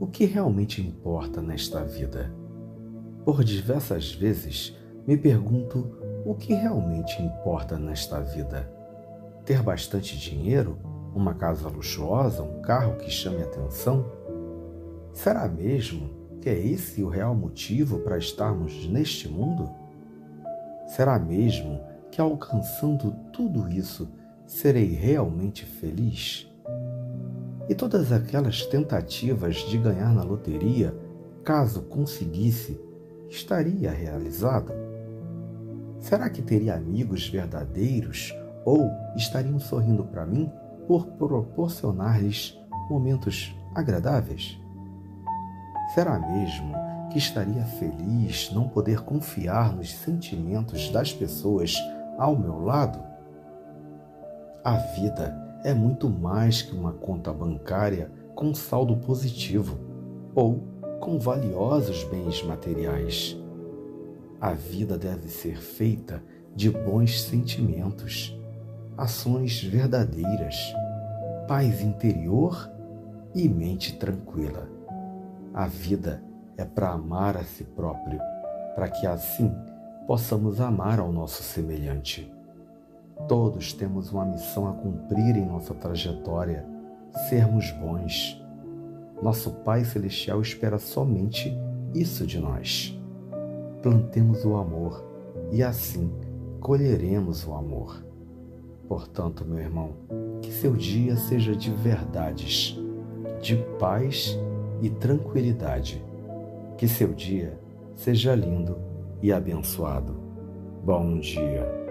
o que realmente importa nesta vida. Por diversas vezes me pergunto o que realmente importa nesta vida. Ter bastante dinheiro, uma casa luxuosa, um carro que chame atenção? Será mesmo que é esse o real motivo para estarmos neste mundo? Será mesmo que alcançando tudo isso serei realmente feliz? E todas aquelas tentativas de ganhar na loteria, caso conseguisse, estaria realizado? Será que teria amigos verdadeiros ou estariam sorrindo para mim por proporcionar-lhes momentos agradáveis? Será mesmo que estaria feliz não poder confiar nos sentimentos das pessoas ao meu lado? A vida é muito mais que uma conta bancária com saldo positivo ou com valiosos bens materiais. A vida deve ser feita de bons sentimentos, ações verdadeiras, paz interior e mente tranquila. A vida é para amar a si próprio, para que assim possamos amar ao nosso semelhante. Todos temos uma missão a cumprir em nossa trajetória: sermos bons. Nosso Pai Celestial espera somente isso de nós. Plantemos o amor e assim colheremos o amor. Portanto, meu irmão, que seu dia seja de verdades, de paz e tranquilidade. Que seu dia seja lindo e abençoado. Bom dia.